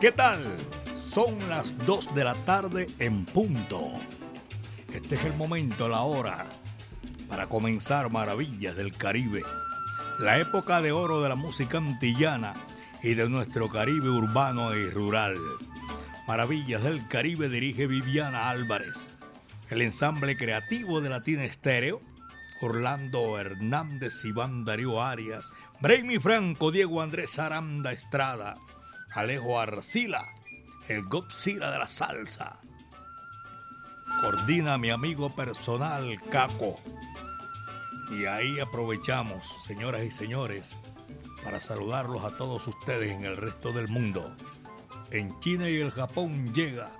¿Qué tal? Son las 2 de la tarde en punto. Este es el momento, la hora, para comenzar Maravillas del Caribe. La época de oro de la música antillana y de nuestro Caribe urbano y rural. Maravillas del Caribe dirige Viviana Álvarez. El ensamble creativo de Latina Estéreo, Orlando Hernández, Iván Darío Arias, Brainy Franco, Diego Andrés Aranda Estrada, Alejo Arcila, el Godzilla de la salsa. Coordina mi amigo personal Caco. Y ahí aprovechamos, señoras y señores, para saludarlos a todos ustedes en el resto del mundo. En China y el Japón llega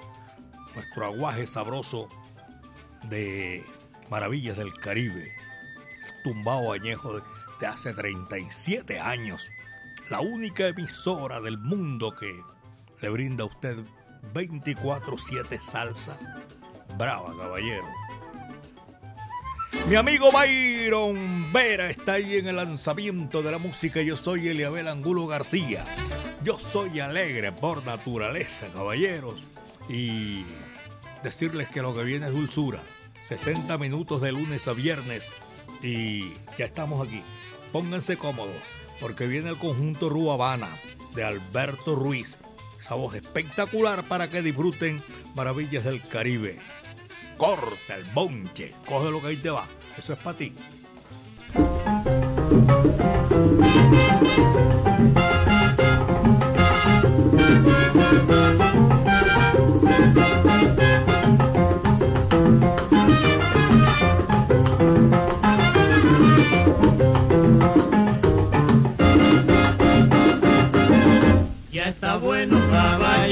nuestro aguaje sabroso de Maravillas del Caribe, el tumbao añejo de, hace 37 años la única emisora del mundo que le brinda a usted 24-7 salsa. Brava, caballero. Mi amigo Byron Vera está ahí en el lanzamiento de la música. Yo soy Eliabel Angulo García. Yo soy alegre por naturaleza, caballeros. Y decirles que lo que viene es dulzura. 60 minutos de lunes a viernes. Y ya estamos aquí. Pónganse cómodos porque viene el conjunto Ruabana de Alberto Ruiz. Esa voz espectacular para que disfruten maravillas del Caribe. Corta el bonche, coge lo que ahí te va. Eso es para ti.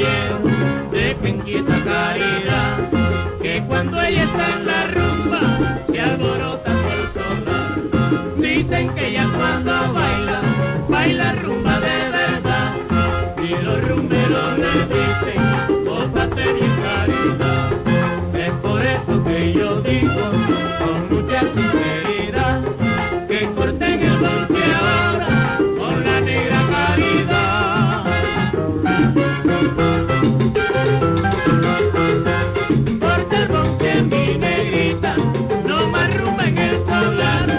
Caballero, de quieta caridad, que cuando ella está en la rumba, se alborota por sonar. Dicen que ella cuando baila, baila rumba de verdad, y los rumberos le dicen, gózate bien caridad. Es por eso que yo digo, con mucha sinceridad, Yeah.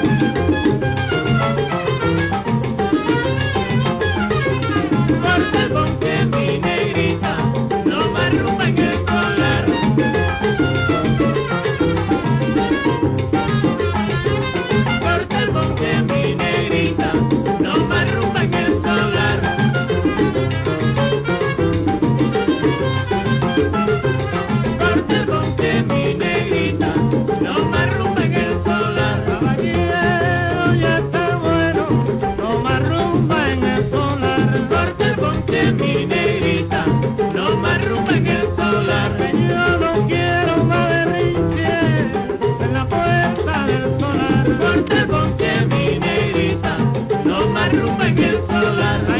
la.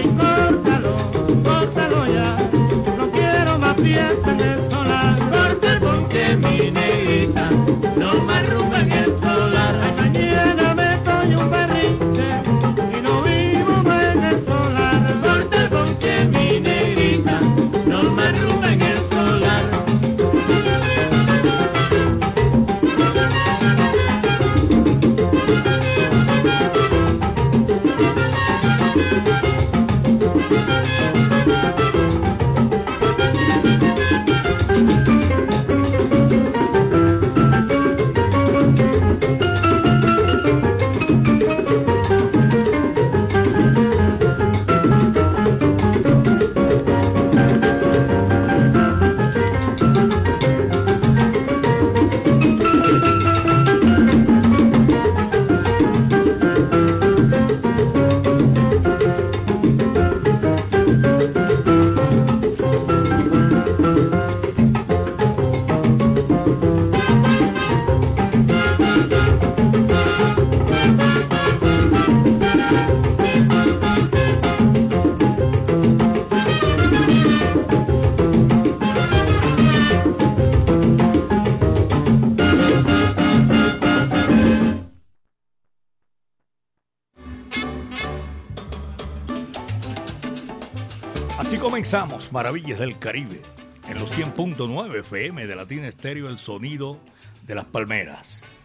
Así comenzamos Maravillas del Caribe en los 100.9 FM de Latina Estéreo, el sonido de las palmeras.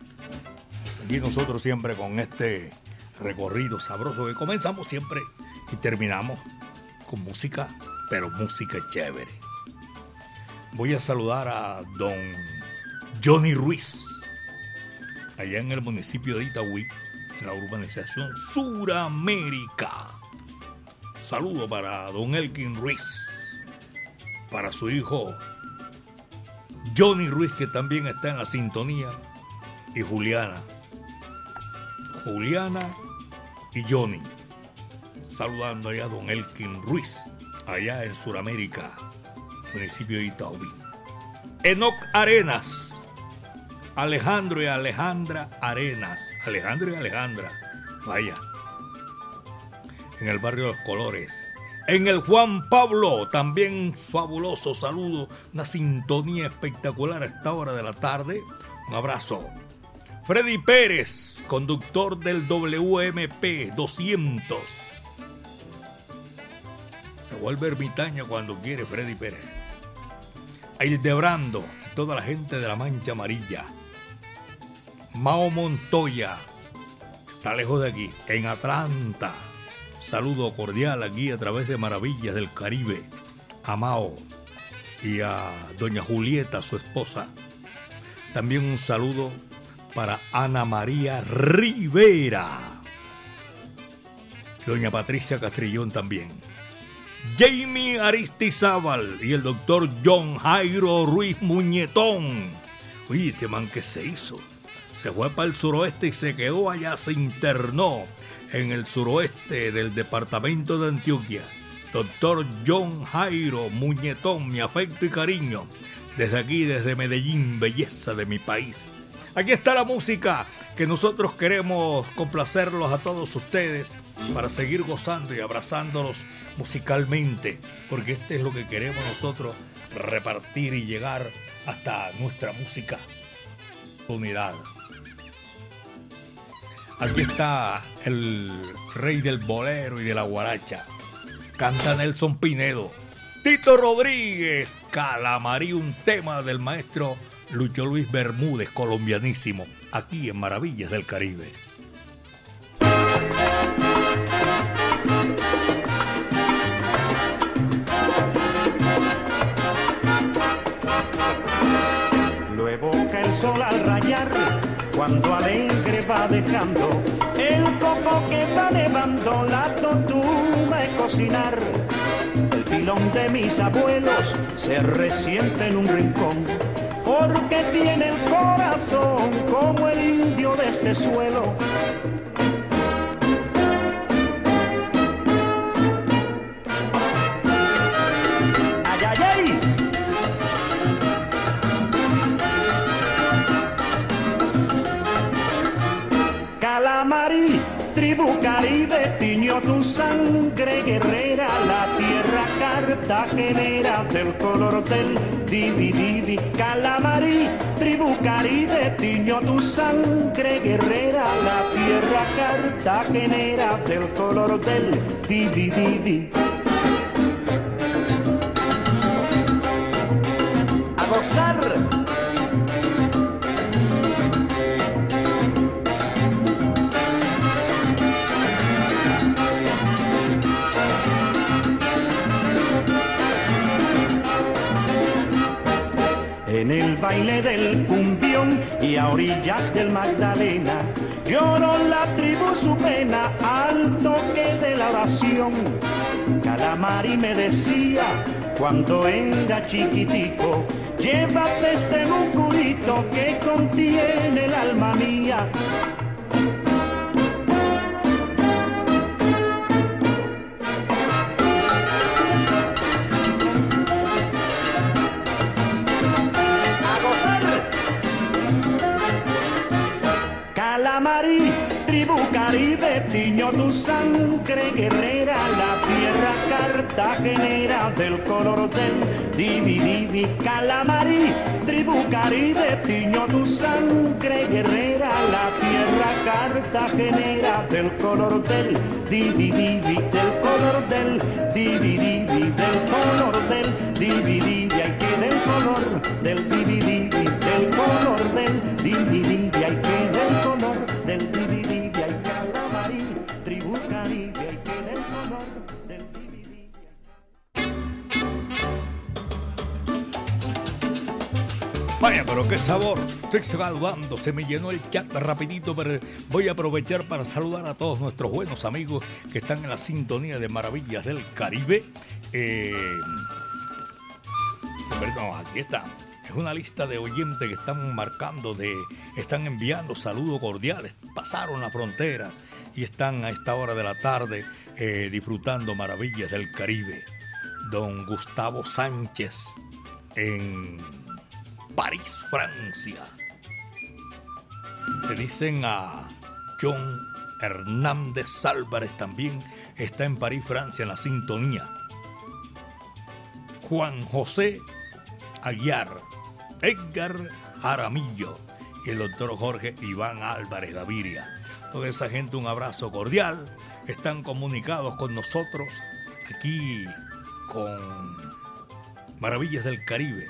Aquí nosotros siempre con este recorrido sabroso que comenzamos siempre y terminamos con música, pero música chévere. Voy a saludar a don Johnny Ruiz, allá en el municipio de Itagüí, en la urbanización Suramérica. Saludo para don Elkin Ruiz, para su hijo Johnny Ruiz, que también está en la sintonía, y Juliana. Juliana y Johnny. Saludando allá a don Elkin Ruiz, allá en Suramérica, municipio de Itaubi. Enoc Arenas. Alejandro y Alejandra Arenas. Alejandro y Alejandra. Vaya. En el barrio de Los Colores. En el Juan Pablo, también fabuloso saludo, una sintonía espectacular a esta hora de la tarde. Un abrazo. Freddy Pérez, conductor del WMP 200. Se vuelve ermitaño cuando quiere Freddy Pérez. A Hildebrando, toda la gente de la Mancha Amarilla. Mao Montoya, está lejos de aquí, en Atlanta. Saludo cordial aquí a través de Maravillas del Caribe. A Mao y a doña Julieta, su esposa. También un saludo para Ana María Rivera. Doña Patricia Castrillón también. Jamie Aristizábal y el doctor John Jairo Ruiz Muñetón. Oye, este man que se hizo. Se fue para el suroeste y se quedó allá, se internó en el suroeste del departamento de Antioquia. Doctor John Jairo Muñetón, mi afecto y cariño. Desde aquí, desde Medellín, belleza de mi país. Aquí está la música que nosotros queremos complacerlos a todos ustedes para seguir gozando y abrazándolos musicalmente, porque este es lo que queremos nosotros repartir y llegar hasta nuestra música. Unidad. Aquí está el rey del bolero y de la guaracha. Canta Nelson Pinedo. Tito Rodríguez, Calamarí, un tema del maestro Lucho Luis Bermúdez, colombianísimo, aquí en Maravillas del Caribe. Dejando el coco que va nevando la tortuga de cocinar. El pilón de mis abuelos se resiente en un rincón porque tiene el corazón como el indio de este suelo. Tribu caribe, tiñó tu sangre guerrera, la tierra cartagenera del color del divi divi. Calamarí, tribu caribe, tiñó tu sangre guerrera, la tierra cartagenera del color del divi divi. En el baile del cumbión y a orillas del Magdalena, lloró la tribu su pena al toque de la oración. Calamari me decía cuando era chiquitico, llévate este mucurito que contiene el alma mía. Caribe, tiño tu sangre guerrera, la tierra cartagenera del color del divi divi calamarí, tribu caribe, tiño tu sangre guerrera, la tierra cartagenera del color del divi divi, del color del divi divi, del color del divi divi, hay que del color del divi divi, del color del divi divi, Vaya, pero qué sabor. Estoy saludando, se me llenó el chat rapidito, pero voy a aprovechar para saludar a todos nuestros buenos amigos que están en la sintonía de Maravillas del Caribe. Eh, aquí está. Es una lista de oyentes que están marcando, de, están enviando saludos cordiales, pasaron las fronteras y están a esta hora de la tarde eh, disfrutando Maravillas del Caribe. Don Gustavo Sánchez en París, Francia. Le dicen a John Hernández Álvarez también está en París, Francia, en la sintonía. Juan José Aguiar, Edgar Jaramillo y el doctor Jorge Iván Álvarez Gaviria. Toda esa gente un abrazo cordial. Están comunicados con nosotros aquí con Maravillas del Caribe.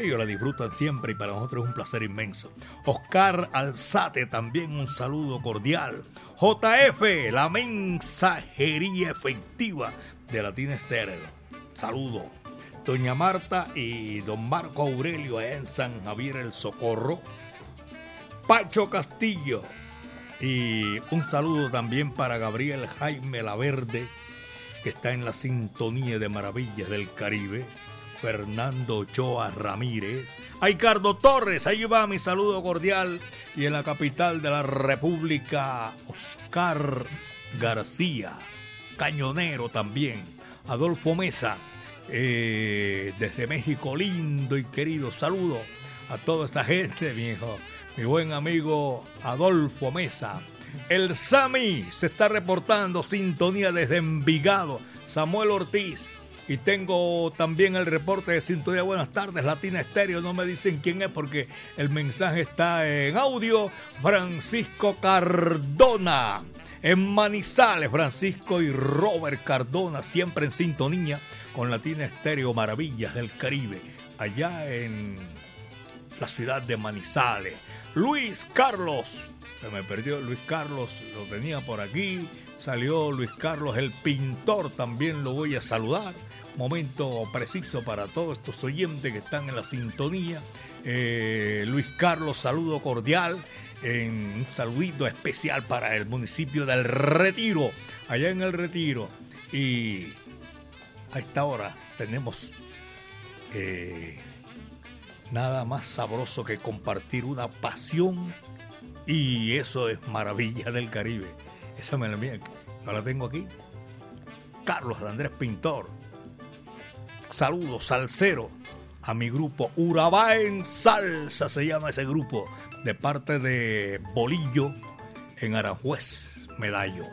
Ellos la disfrutan siempre y para nosotros es un placer inmenso. Oscar Alzate, también un saludo cordial. JF, la mensajería efectiva de Latina Estéreo. Saludo. Doña Marta y don Marco Aurelio en San Javier el Socorro. Pacho Castillo. Y un saludo también para Gabriel Jaime Laverde, que está en la sintonía de Maravillas del Caribe. Fernando Ochoa Ramírez. A Ricardo Torres, ahí va mi saludo cordial. Y en la capital de la República, Oscar García, cañonero también. Adolfo Mesa, eh, desde México, lindo y querido saludo a toda esta gente, mi hijo. Mi buen amigo Adolfo Mesa. El Sami se está reportando sintonía desde Envigado. Samuel Ortiz. Y tengo también el reporte de sintonía. Buenas tardes, Latina Estéreo. No me dicen quién es porque el mensaje está en audio. Francisco Cardona. En Manizales, Francisco y Robert Cardona, siempre en sintonía con Latina Estéreo Maravillas del Caribe, allá en la ciudad de Manizales. Luis Carlos, se me perdió Luis Carlos, lo tenía por aquí. Salió Luis Carlos el pintor, también lo voy a saludar. Momento preciso para todos estos oyentes que están en la sintonía. Eh, Luis Carlos, saludo cordial. Un saludito especial para el municipio del Retiro, allá en el Retiro. Y a esta hora tenemos eh, nada más sabroso que compartir una pasión y eso es maravilla del Caribe. Esa me la mía, yo la tengo aquí. Carlos Andrés Pintor. Saludos, salsero, a mi grupo Urabá en Salsa, se llama ese grupo, de parte de Bolillo en Aranjuez, Medallo.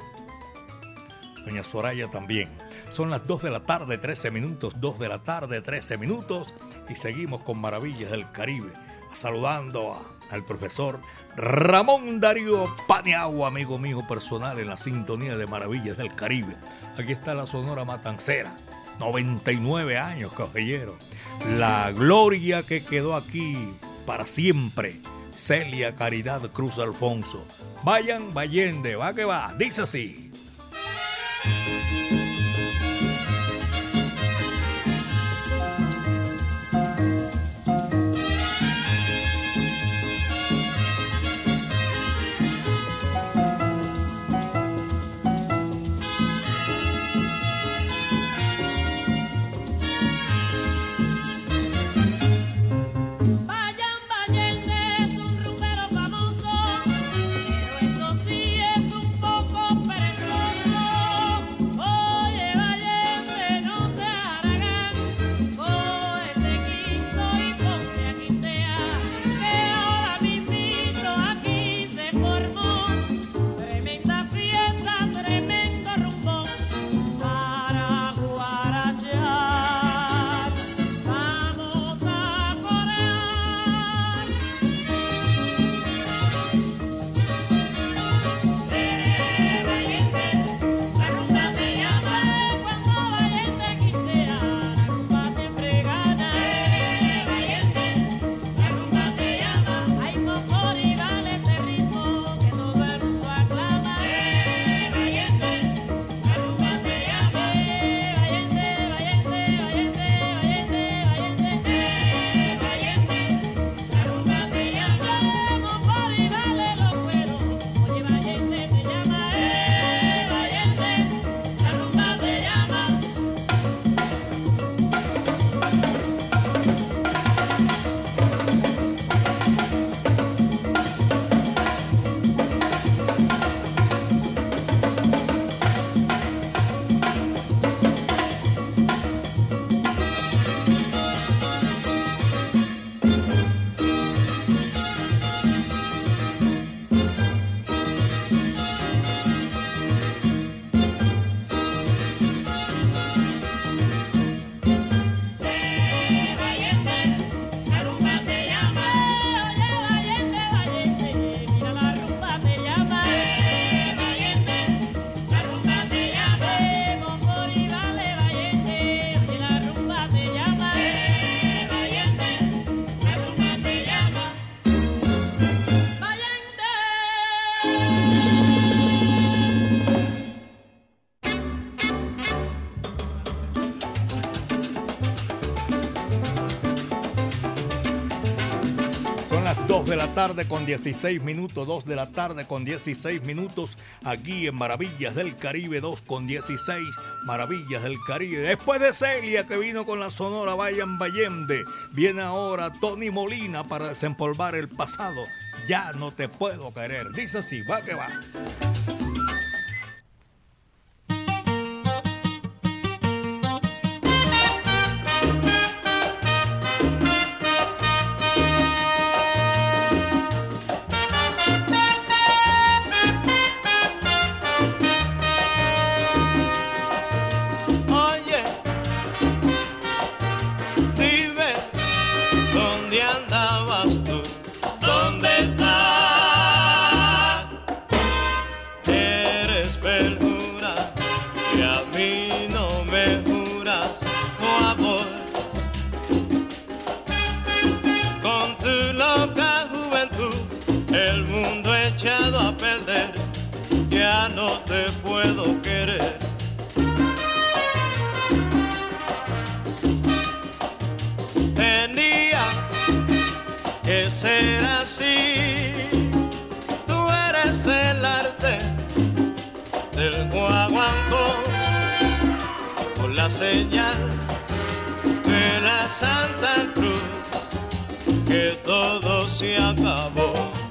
Doña Soraya también. Son las 2 de la tarde, 13 minutos, 2 de la tarde, 13 minutos, y seguimos con Maravillas del Caribe, saludando al profesor Ramón Darío Paniagua, amigo mío personal en la sintonía de Maravillas del Caribe. Aquí está la Sonora Matancera, 99 años, caballero. La gloria que quedó aquí para siempre. Celia Caridad Cruz Alfonso. Vayan, Vallende, va que va, dice así. Tarde con 16 minutos, 2 de la tarde con 16 minutos, aquí en Maravillas del Caribe, 2 con 16, Maravillas del Caribe. Después de Celia que vino con la sonora Vayan Bayende, viene ahora Tony Molina para desempolvar el pasado. Ya no te puedo querer. Dice así, va que va. no te puedo querer. Tenía que ser así, tú eres el arte del guaguancó con la señal de la Santa Cruz que todo se acabó.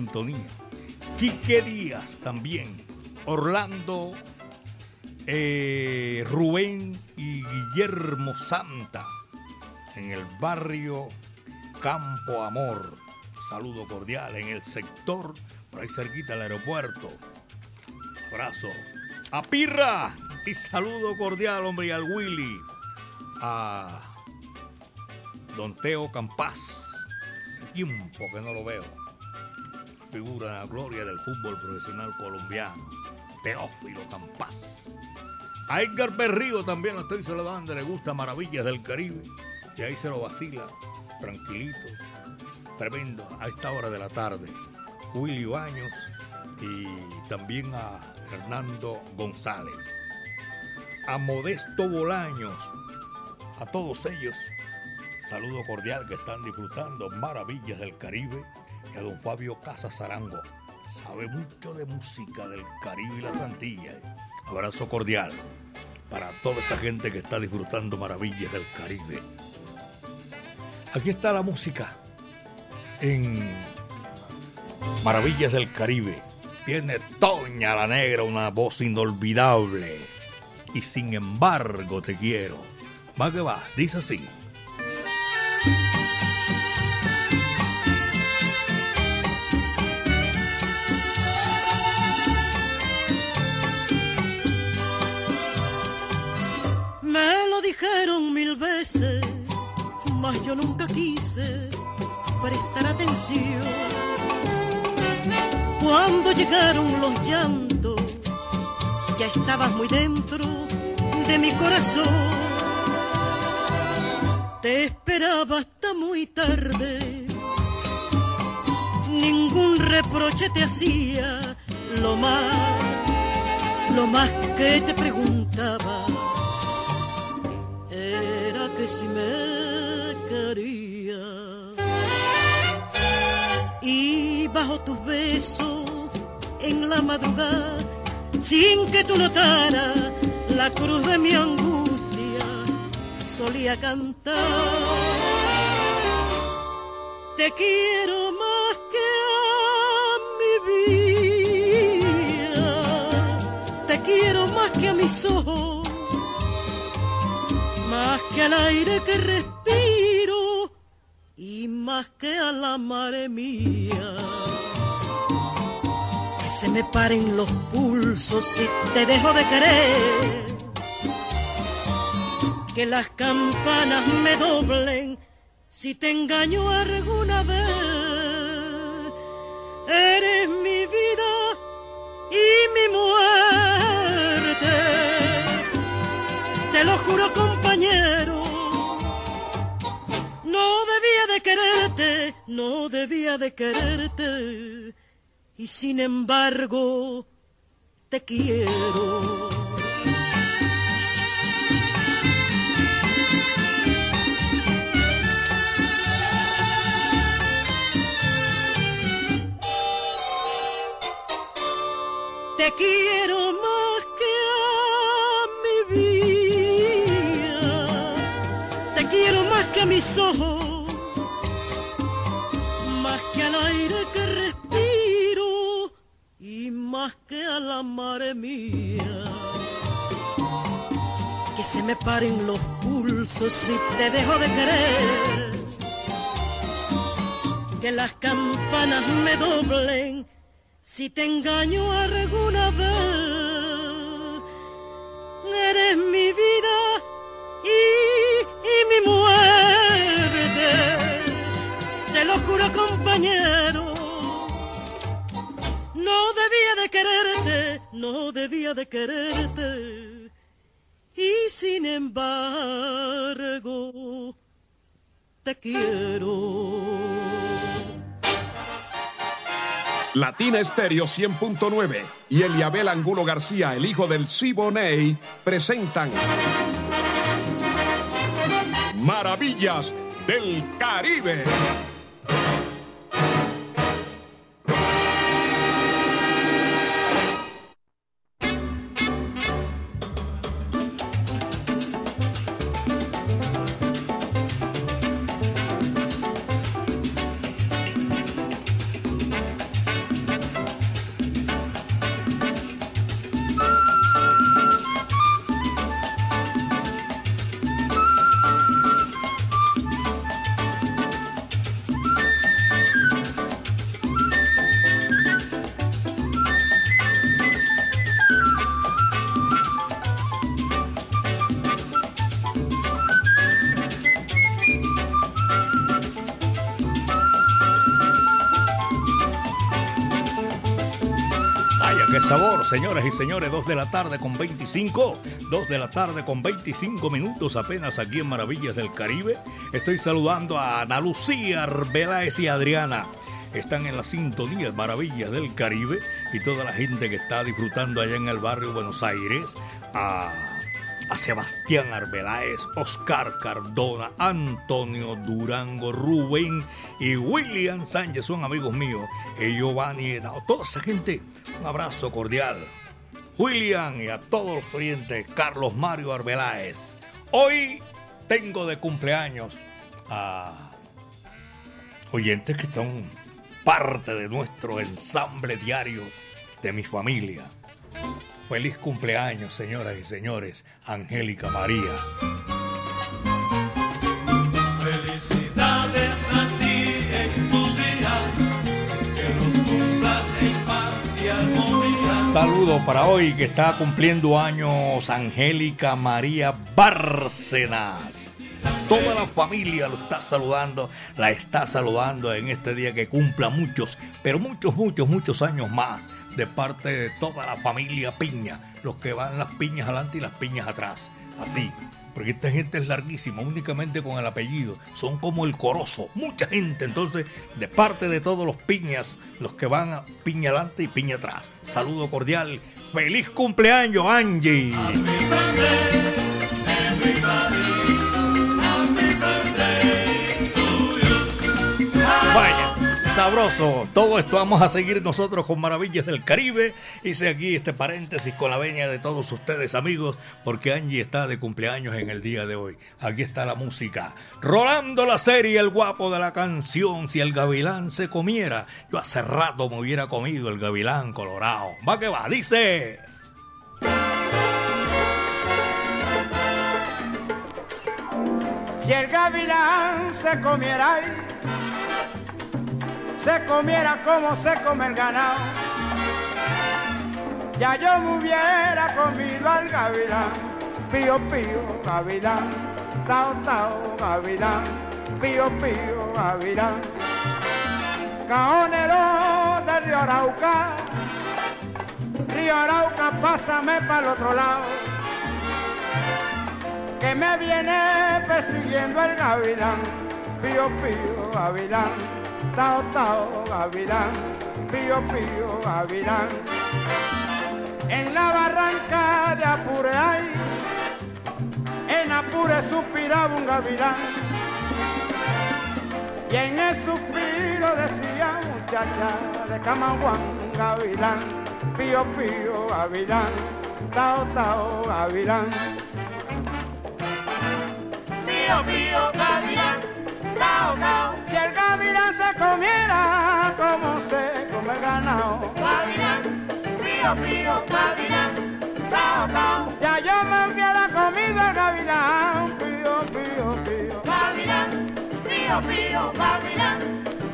Sintonía. Quique Díaz también. Orlando, eh, Rubén y Guillermo Santa en el barrio Campo Amor. Saludo cordial en el sector, por ahí cerquita del aeropuerto. Abrazo. A Pirra y saludo cordial, hombre, y al Willy. A Don Teo Campas. Hace tiempo que no lo veo figura gloria del fútbol profesional colombiano, Teófilo Campas. A Edgar Berrío también lo estoy saludando, le gusta Maravillas del Caribe, y ahí se lo vacila, tranquilito, tremendo, a esta hora de la tarde. Willy Baños y también a Hernando González, a Modesto Bolaños, a todos ellos, saludo cordial que están disfrutando Maravillas del Caribe y a don Fabio Casas Arango. Sabe mucho de música del Caribe y la Antillas. Abrazo cordial para toda esa gente que está disfrutando maravillas del Caribe. Aquí está la música en Maravillas del Caribe. Tiene Toña la Negra una voz inolvidable. Y sin embargo te quiero. Va que va, dice así. Mil veces, mas yo nunca quise prestar atención. Cuando llegaron los llantos, ya estabas muy dentro de mi corazón. Te esperaba hasta muy tarde, ningún reproche te hacía, lo más, lo más que te preguntaba si me quería. Y bajo tus besos en la madrugada, sin que tú notaras la cruz de mi angustia, solía cantar. Te quiero más que a mi vida, te quiero más que a mis ojos, más que al aire que respiro y más que a la madre mía. Que se me paren los pulsos si te dejo de querer. Que las campanas me doblen si te engaño alguna vez. No debía de quererte. Y sin embargo, te quiero. Te quiero más que a mi vida. Te quiero más que a mis ojos. Que al aire que respiro. Y más que a la madre mía. Que se me paren los pulsos si te dejo de querer. Que las campanas me doblen si te engaño alguna vez, eres mi compañero. No debía de quererte, no debía de quererte. Y sin embargo, te quiero. Latina Estéreo 100.9 y Eliabel Angulo García, el hijo del Siboney, presentan Maravillas del Caribe. Qué sabor, señoras y señores, 2 de la tarde con 25, 2 de la tarde con 25 minutos apenas aquí en Maravillas del Caribe. Estoy saludando a Ana Lucía Arbeláez y Adriana. Están en la sintonía Maravillas del Caribe y toda la gente que está disfrutando allá en el barrio Buenos Aires. A, a Sebastián Arbeláez, Oscar Cardona, Antonio Durango, Rubén y William Sánchez son amigos míos. Y Giovanni toda esa gente, un abrazo cordial. William y a todos los oyentes, Carlos Mario Arbeláez. Hoy tengo de cumpleaños a oyentes que son parte de nuestro ensamble diario de mi familia. Feliz cumpleaños, señoras y señores, Angélica María. Felicidades a ti en tu día, que los cumplas en paz y armonía. Saludo para hoy que está cumpliendo años Angélica María Bárcenas. Toda la familia lo está saludando, la está saludando en este día que cumpla muchos, pero muchos, muchos, muchos años más de parte de toda la familia Piña, los que van las piñas adelante y las piñas atrás. Así, porque esta gente es larguísima, únicamente con el apellido, son como el corozo, mucha gente. Entonces, de parte de todos los piñas, los que van piña adelante y piña atrás. Saludo cordial, feliz cumpleaños, Angie. Sabroso. Todo esto vamos a seguir nosotros con Maravillas del Caribe. Hice aquí este paréntesis con la veña de todos ustedes, amigos, porque Angie está de cumpleaños en el día de hoy. Aquí está la música. Rolando la serie, el guapo de la canción. Si el gavilán se comiera, yo hace rato me hubiera comido el gavilán colorado. Va que va, dice. Si el gavilán se comiera se comiera como se come el ganado, ya yo me hubiera comido al gavilán, pío pío gavilán, tao tao gavilán, pío pío gavilán, caonero del río Arauca, río Arauca, pásame para el otro lado que me viene persiguiendo el gavilán, pío pío gavilán, tao tao gavilán, pío pío gavilán. En la barranca de Apure hay, en Apure suspiraba un gavilán, y en el suspiro decía muchacha de Camaguán, gavilán, pío pío gavilán, tao tao gavilán Pío, pío, gavilán, cao, cao. Si el gavilán se comiera como se come el ganado, Gavilán, pío, pío, gavilán, cao, cao. ya yo me hubiera comido el gavilán, pío, pío, pío. Gavilán, pío, pío, gavilán,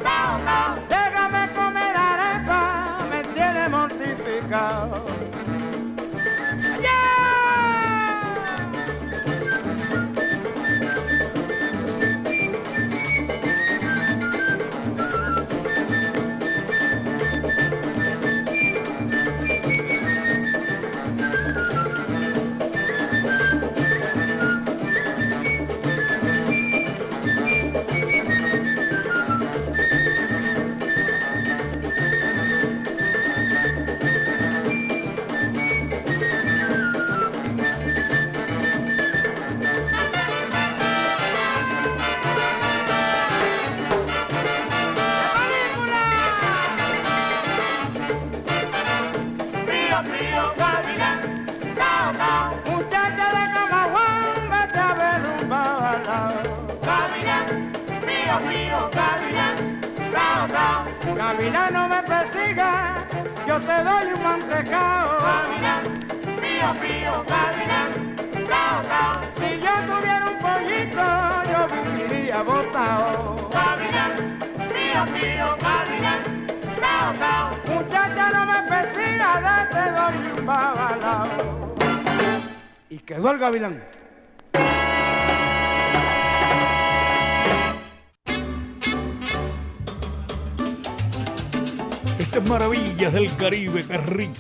cao, cao. Déjame comer arepa, me tiene mortificado.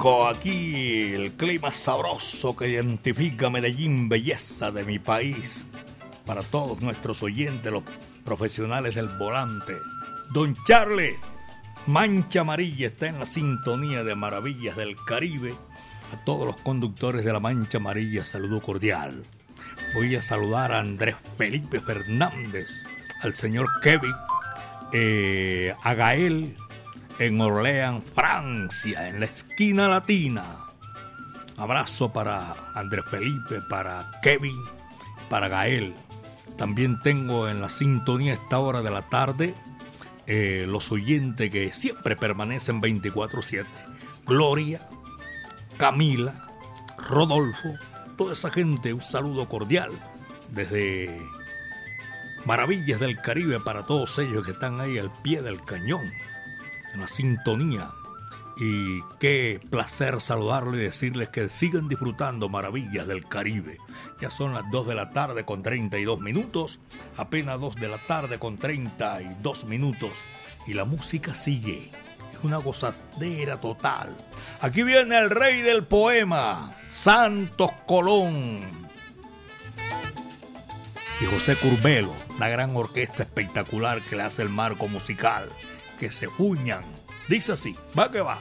Aquí el clima sabroso que identifica Medellín, belleza de mi país. Para todos nuestros oyentes, los profesionales del volante. Don Charles, Mancha Amarilla está en la sintonía de Maravillas del Caribe. A todos los conductores de la Mancha Amarilla, saludo cordial. Voy a saludar a Andrés Felipe Fernández, al señor Kevin, eh, a Gael en Orleans, Francia, en la esquina latina. Abrazo para Andrés Felipe, para Kevin, para Gael. También tengo en la sintonía esta hora de la tarde eh, los oyentes que siempre permanecen 24/7. Gloria, Camila, Rodolfo, toda esa gente, un saludo cordial desde Maravillas del Caribe para todos ellos que están ahí al pie del cañón, en la sintonía. Y qué placer saludarles y decirles que sigan disfrutando Maravillas del Caribe. Ya son las 2 de la tarde con 32 minutos, apenas 2 de la tarde con 32 minutos. Y la música sigue. Es una gozadera total. Aquí viene el rey del poema, Santos Colón. Y José Curbelo, la gran orquesta espectacular que le hace el marco musical. Que se uñan. Dice así, va que va.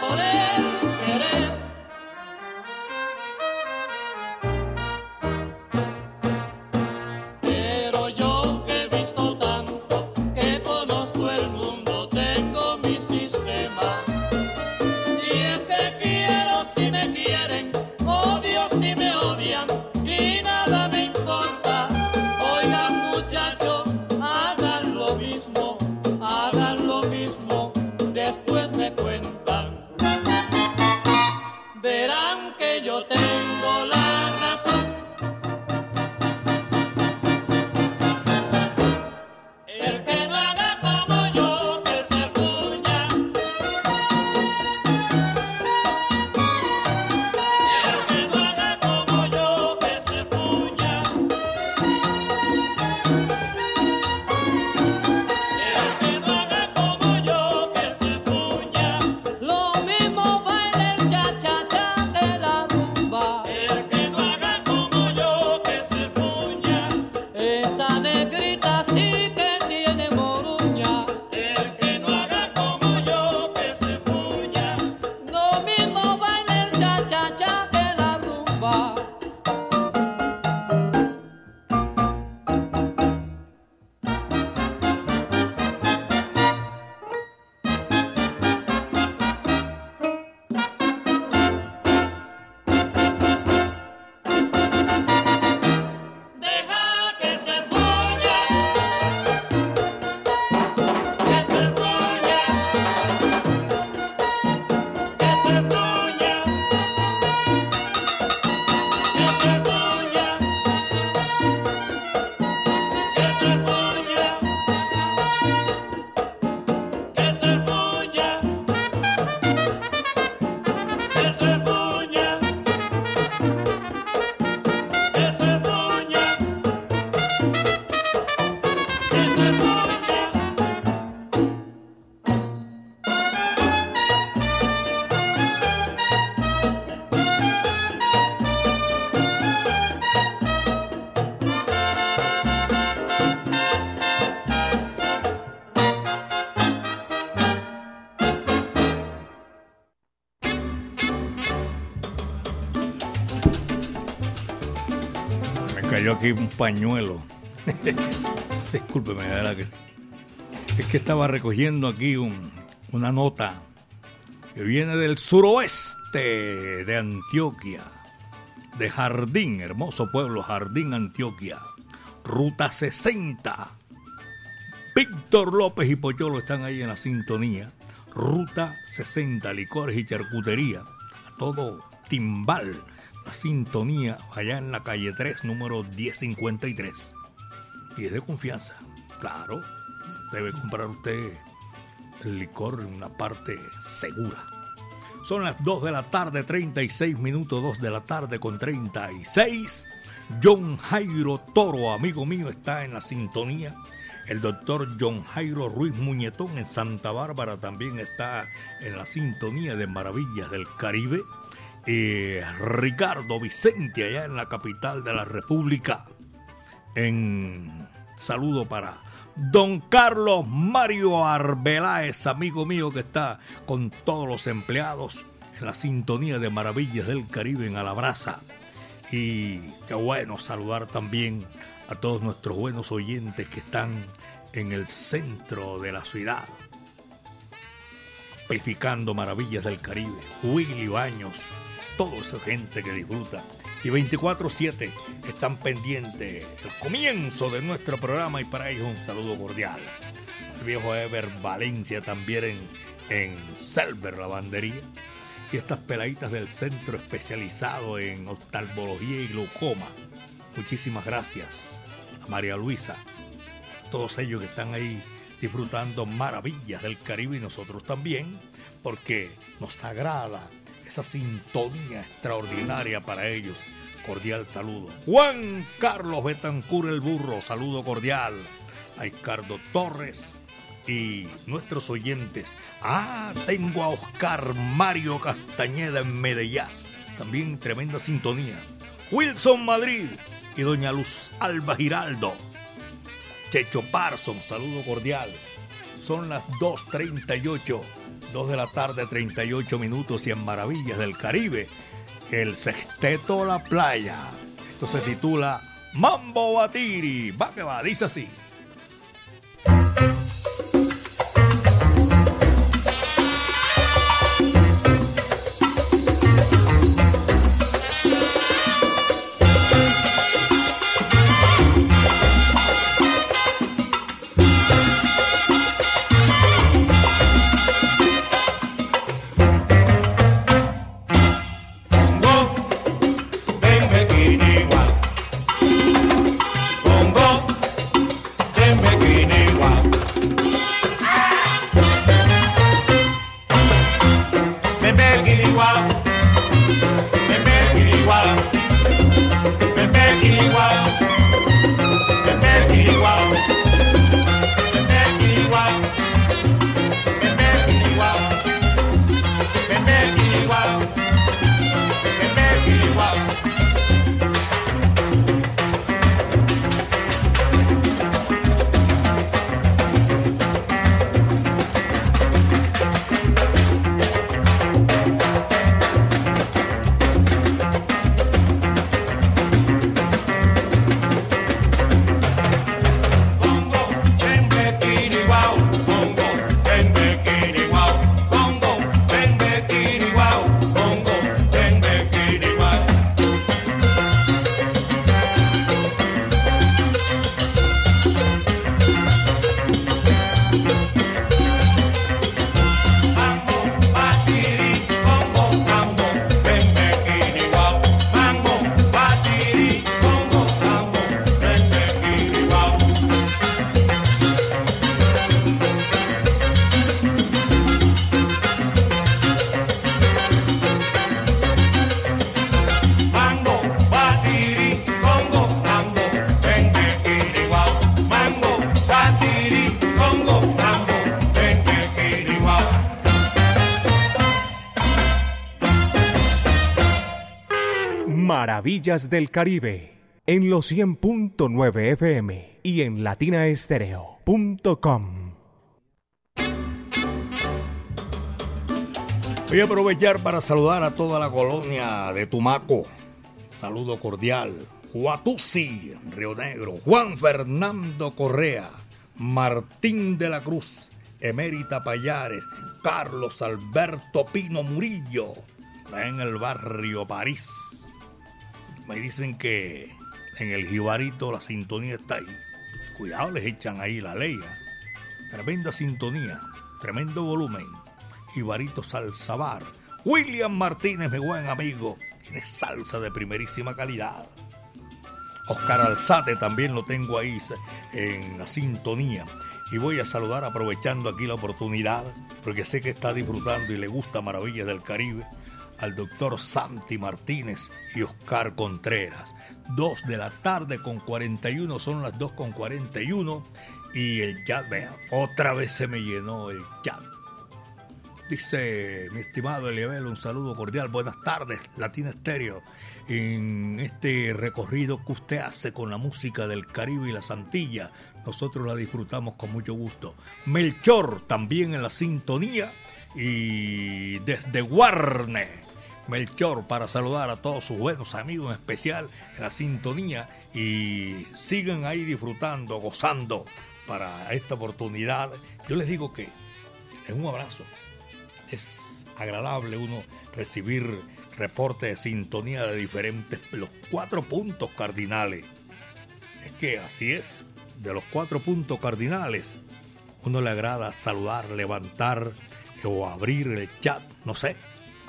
por él. Aquí un pañuelo. Discúlpeme, que. Es que estaba recogiendo aquí un- una nota que viene del suroeste de Antioquia, de Jardín, hermoso pueblo, Jardín, Antioquia. Ruta 60. Víctor López y Poyolo están ahí en la sintonía. Ruta 60, licores y charcutería. A todo timbal. La sintonía allá en la calle 3, número 1053. Y es de confianza. Claro, debe comprar usted el licor en una parte segura. Son las 2 de la tarde, 36 minutos, 2 de la tarde con 36. John Jairo Toro, amigo mío, está en la sintonía. El doctor John Jairo Ruiz Muñetón en Santa Bárbara también está en la sintonía de Maravillas del Caribe. Eh, Ricardo Vicente allá en la capital de la República. En saludo para don Carlos Mario Arbeláez, amigo mío que está con todos los empleados en la sintonía de Maravillas del Caribe en Alabraza. Y qué bueno saludar también a todos nuestros buenos oyentes que están en el centro de la ciudad, amplificando Maravillas del Caribe, Willy Baños, toda esa gente que disfruta. Y 24-7 están pendientes el comienzo de nuestro programa y para ellos un saludo cordial. El viejo Ever Valencia también en, en Selver Lavandería. Y estas peladitas del centro especializado en oftalmología y glaucoma. Muchísimas gracias a María Luisa, todos ellos que están ahí disfrutando maravillas del Caribe y nosotros también, porque nos agrada esa sintonía extraordinaria para ellos. Cordial saludo. Juan Carlos Betancur el Burro, saludo cordial. A Ricardo Torres y nuestros oyentes. Ah, tengo a Oscar Mario Castañeda en Medellín. También tremenda sintonía. Wilson Madrid y doña Luz Alba Giraldo. Checho Parson, saludo cordial. Son las 2.38 2 de la tarde, 38 minutos y en Maravillas del Caribe, el Sexteto La Playa. Esto se titula Mambo Batiri. Va que va, dice así. Maravillas del Caribe en los 100.9 FM y en latinaestereo.com. Voy a aprovechar para saludar a toda la colonia de Tumaco. Saludo cordial. Huatusi, Río Negro. Juan Fernando Correa. Martín de la Cruz. Emérita Payares. Carlos Alberto Pino Murillo. En el barrio París. Me dicen que en el Jibarito la sintonía está ahí. Cuidado, les echan ahí la ley. Tremenda sintonía, tremendo volumen. Jibarito Salsabar. William Martínez, mi buen amigo. Tiene salsa de primerísima calidad. Oscar Alzate también lo tengo ahí en la sintonía. Y voy a saludar aprovechando aquí la oportunidad, porque sé que está disfrutando y le gusta Maravillas del Caribe, al doctor Santi Martínez y Oscar Contreras. Dos de la tarde con 41, son las 2 con 41. Y el chat, vea, otra vez se me llenó el chat. Dice mi estimado Eliabel, un saludo cordial, buenas tardes, Latina Estéreo, en este recorrido que usted hace con la música del Caribe y la Santilla. Nosotros la disfrutamos con mucho gusto. Melchor también en la sintonía y desde Guarne. Melchor para saludar a todos sus buenos amigos, en especial la sintonía y sigan ahí disfrutando, gozando para esta oportunidad. Yo les digo que es un abrazo es agradable uno recibir reportes de sintonía de diferentes, los cuatro puntos cardinales. Es que así es, de los cuatro puntos cardinales, uno le agrada saludar, levantar o abrir el chat, no sé,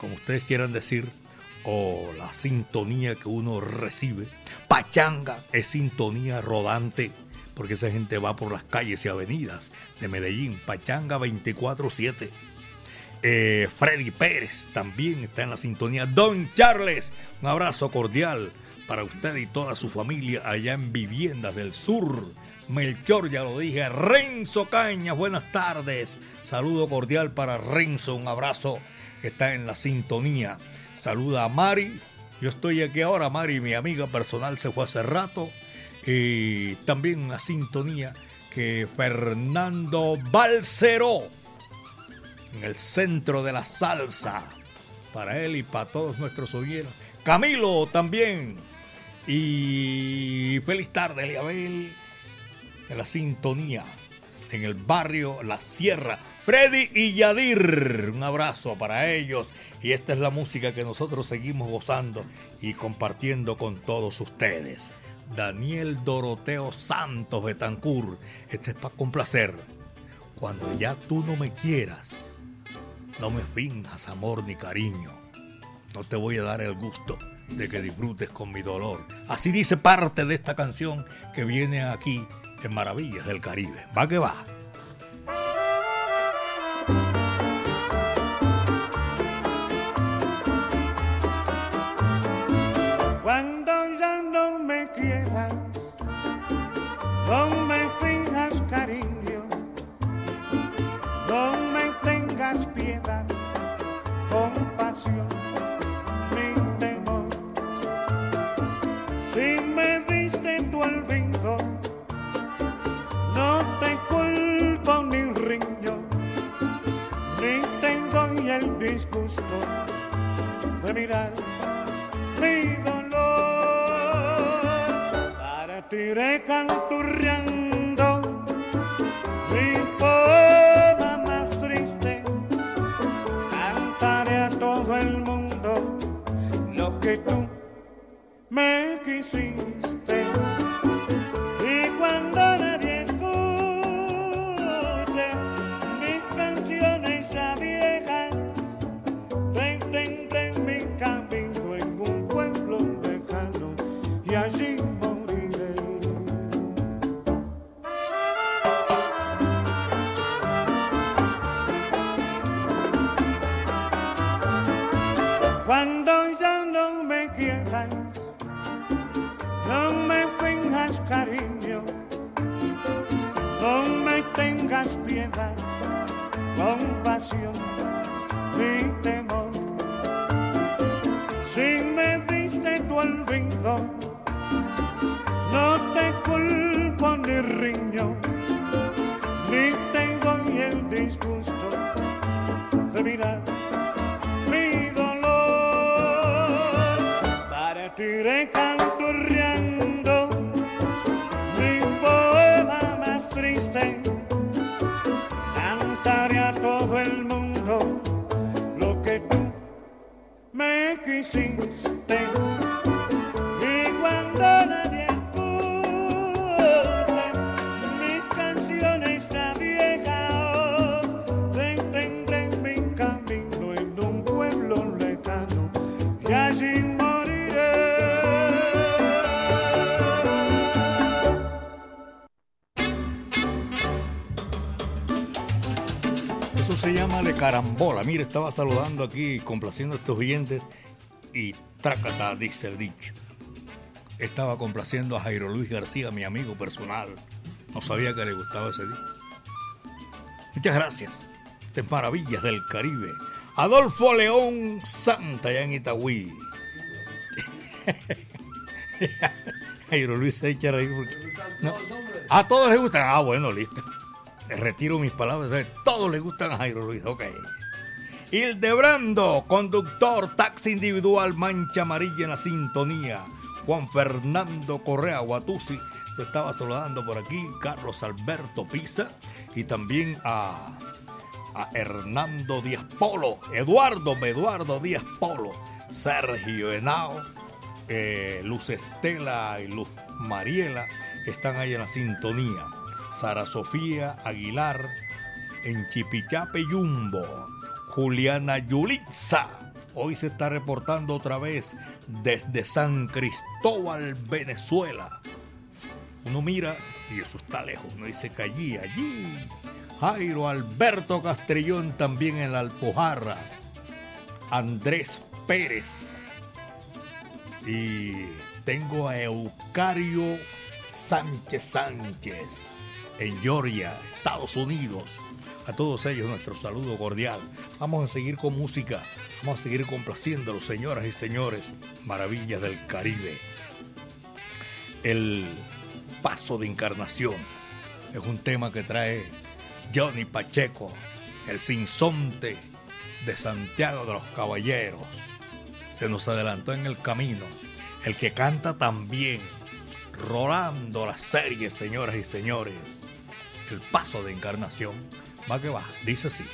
como ustedes quieran decir, o la sintonía que uno recibe. Pachanga es sintonía rodante, porque esa gente va por las calles y avenidas de Medellín. Pachanga 24-7. Eh, Freddy Pérez también está en la sintonía. Don Charles, un abrazo cordial para usted y toda su familia allá en Viviendas del Sur. Melchor, ya lo dije. Renzo Cañas, buenas tardes. Saludo cordial para Renzo, un abrazo que está en la sintonía. Saluda a Mari. Yo estoy aquí ahora, Mari, mi amiga personal se fue hace rato. Y también una sintonía que Fernando Balceró en el centro de la salsa. Para él y para todos nuestros oyentes. Camilo también. Y feliz tarde, Eliabel. En la sintonía. En el barrio La Sierra. Freddy y Yadir. Un abrazo para ellos. Y esta es la música que nosotros seguimos gozando y compartiendo con todos ustedes. Daniel Doroteo Santos Betancur. Este es para complacer. Cuando ya tú no me quieras, no me finjas amor ni cariño. No te voy a dar el gusto de que disfrutes con mi dolor. Así dice parte de esta canción que viene aquí en Maravillas del Caribe. Va que va. Cuando ya no me quieras, no me finjas cariño, no me tengas piedad, compasión, ni el disgusto de mirar mi dolor. Para ti canturreando Eso se llama de carambola. Mire, estaba saludando aquí, complaciendo a estos oyentes y trácata, dice el dicho. Estaba complaciendo a Jairo Luis García, mi amigo personal. No sabía que le gustaba ese disco. Muchas gracias. De Maravillas del Caribe. Adolfo León Santa, allá en Itagüí. Jairo Luis se echa a reír porque... No. A todos les gustan. Ah, bueno, listo. Retiro mis palabras. Todos les gustan a Jairo Luis. Ok. Hildebrando, conductor, taxi individual, mancha amarilla en la sintonía. Juan Fernando Correa Guatusi, lo estaba saludando por aquí. Carlos Alberto Pisa y también a, a Hernando Díaz Polo, Eduardo, Eduardo Díaz Polo, Sergio Henao, eh, Luz Estela y Luz Mariela están ahí en la sintonía. Sara Sofía Aguilar en Chipichape Yumbo. Juliana Yulitza. Hoy se está reportando otra vez desde San Cristóbal, Venezuela. Uno mira y eso está lejos. Uno dice que allí, allí. Jairo Alberto Castrillón también en la Alpujarra. Andrés Pérez. Y tengo a Eucario Sánchez Sánchez en Georgia, Estados Unidos. A todos ellos nuestro saludo cordial. Vamos a seguir con música, vamos a seguir complaciéndolos, señoras y señores, maravillas del Caribe. El paso de encarnación es un tema que trae Johnny Pacheco, el sinsonte de Santiago de los Caballeros. Se nos adelantó en el camino, el que canta también, rolando la serie, señoras y señores el paso de encarnación. Va que va, dice así.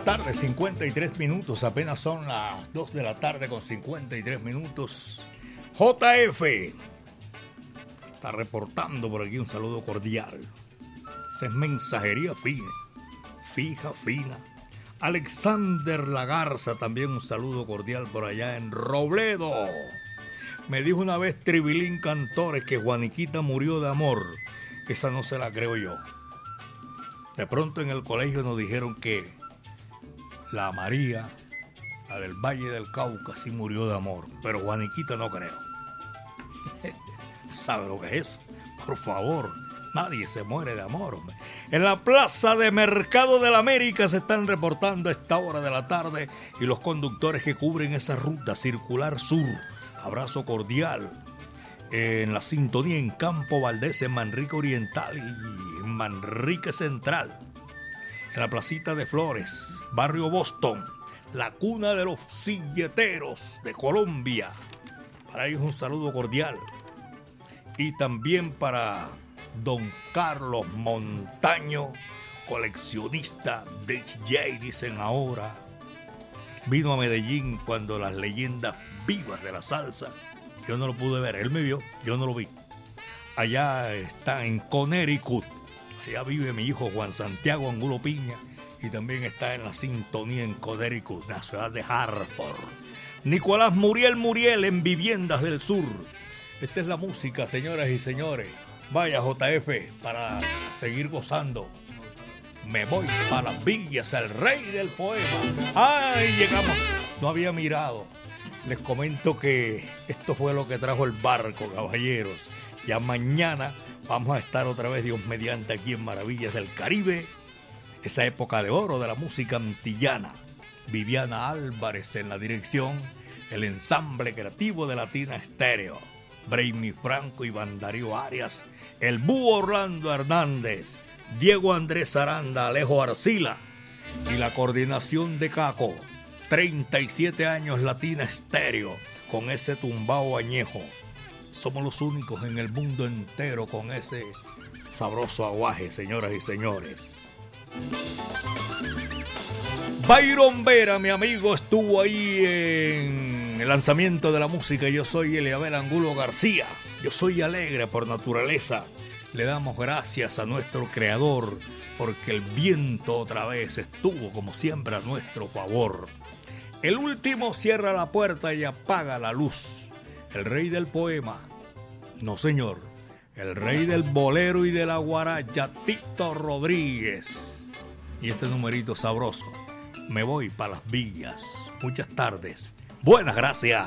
la tarde, 53 minutos. Apenas son las 2 de la tarde con 53 minutos. JF está reportando por aquí un saludo cordial. Esa es mensajería fina, fija, fina. Alexander Lagarza también un saludo cordial por allá en Robledo. Me dijo una vez Tribilín Cantores que Juaniquita murió de amor. Esa no se la creo yo. De pronto en el colegio nos dijeron que la María, la del Valle del Cauca, sí murió de amor. Pero Juaniquita no creo. ¿Sabe lo que es eso? Por favor, nadie se muere de amor. hombre. En la plaza de Mercado de la América se están reportando a esta hora de la tarde y los conductores que cubren esa ruta circular sur. Abrazo cordial. En la sintonía en Campo Valdés, en Manrique Oriental y en Manrique Central. En la placita de Flores, barrio Boston, la cuna de los silleteros de Colombia. Para ellos un saludo cordial y también para don Carlos Montaño, coleccionista de DJ, dicen ahora. Vino a Medellín cuando las leyendas vivas de la salsa. Yo no lo pude ver, él me vio, yo no lo vi. Allá está en Connecticut. Allá vive mi hijo Juan Santiago Angulo Piña y también está en la sintonía en Connecticut, la ciudad de Hartford. Nicolás Muriel Muriel en Viviendas del Sur. Esta es la música, señoras y señores. Vaya JF para seguir gozando. Me voy para las villas, el rey del poema. ¡Ay, llegamos! No había mirado. Les comento que esto fue lo que trajo el barco, caballeros. Ya mañana vamos a estar otra vez, Dios mediante, aquí en Maravillas del Caribe. Esa época de oro de la música antillana. Viviana Álvarez en la dirección, el ensamble creativo de Latina Estéreo. Brainy Franco y Darío Arias, el Búho Orlando Hernández, Diego Andrés Aranda, Alejo Arcila y la coordinación de Caco. 37 años Latina Estéreo con ese tumbao añejo. Somos los únicos en el mundo entero con ese sabroso aguaje, señoras y señores. Byron Vera, mi amigo, estuvo ahí en el lanzamiento de la música. Yo soy Eliabel Angulo García. Yo soy alegre por naturaleza. Le damos gracias a nuestro creador porque el viento otra vez estuvo como siempre a nuestro favor. El último cierra la puerta y apaga la luz. El rey del poema. No, señor. El rey del bolero y de la guaracha, Tito Rodríguez. Y este numerito sabroso. Me voy para las villas. Muchas tardes. Buenas gracias.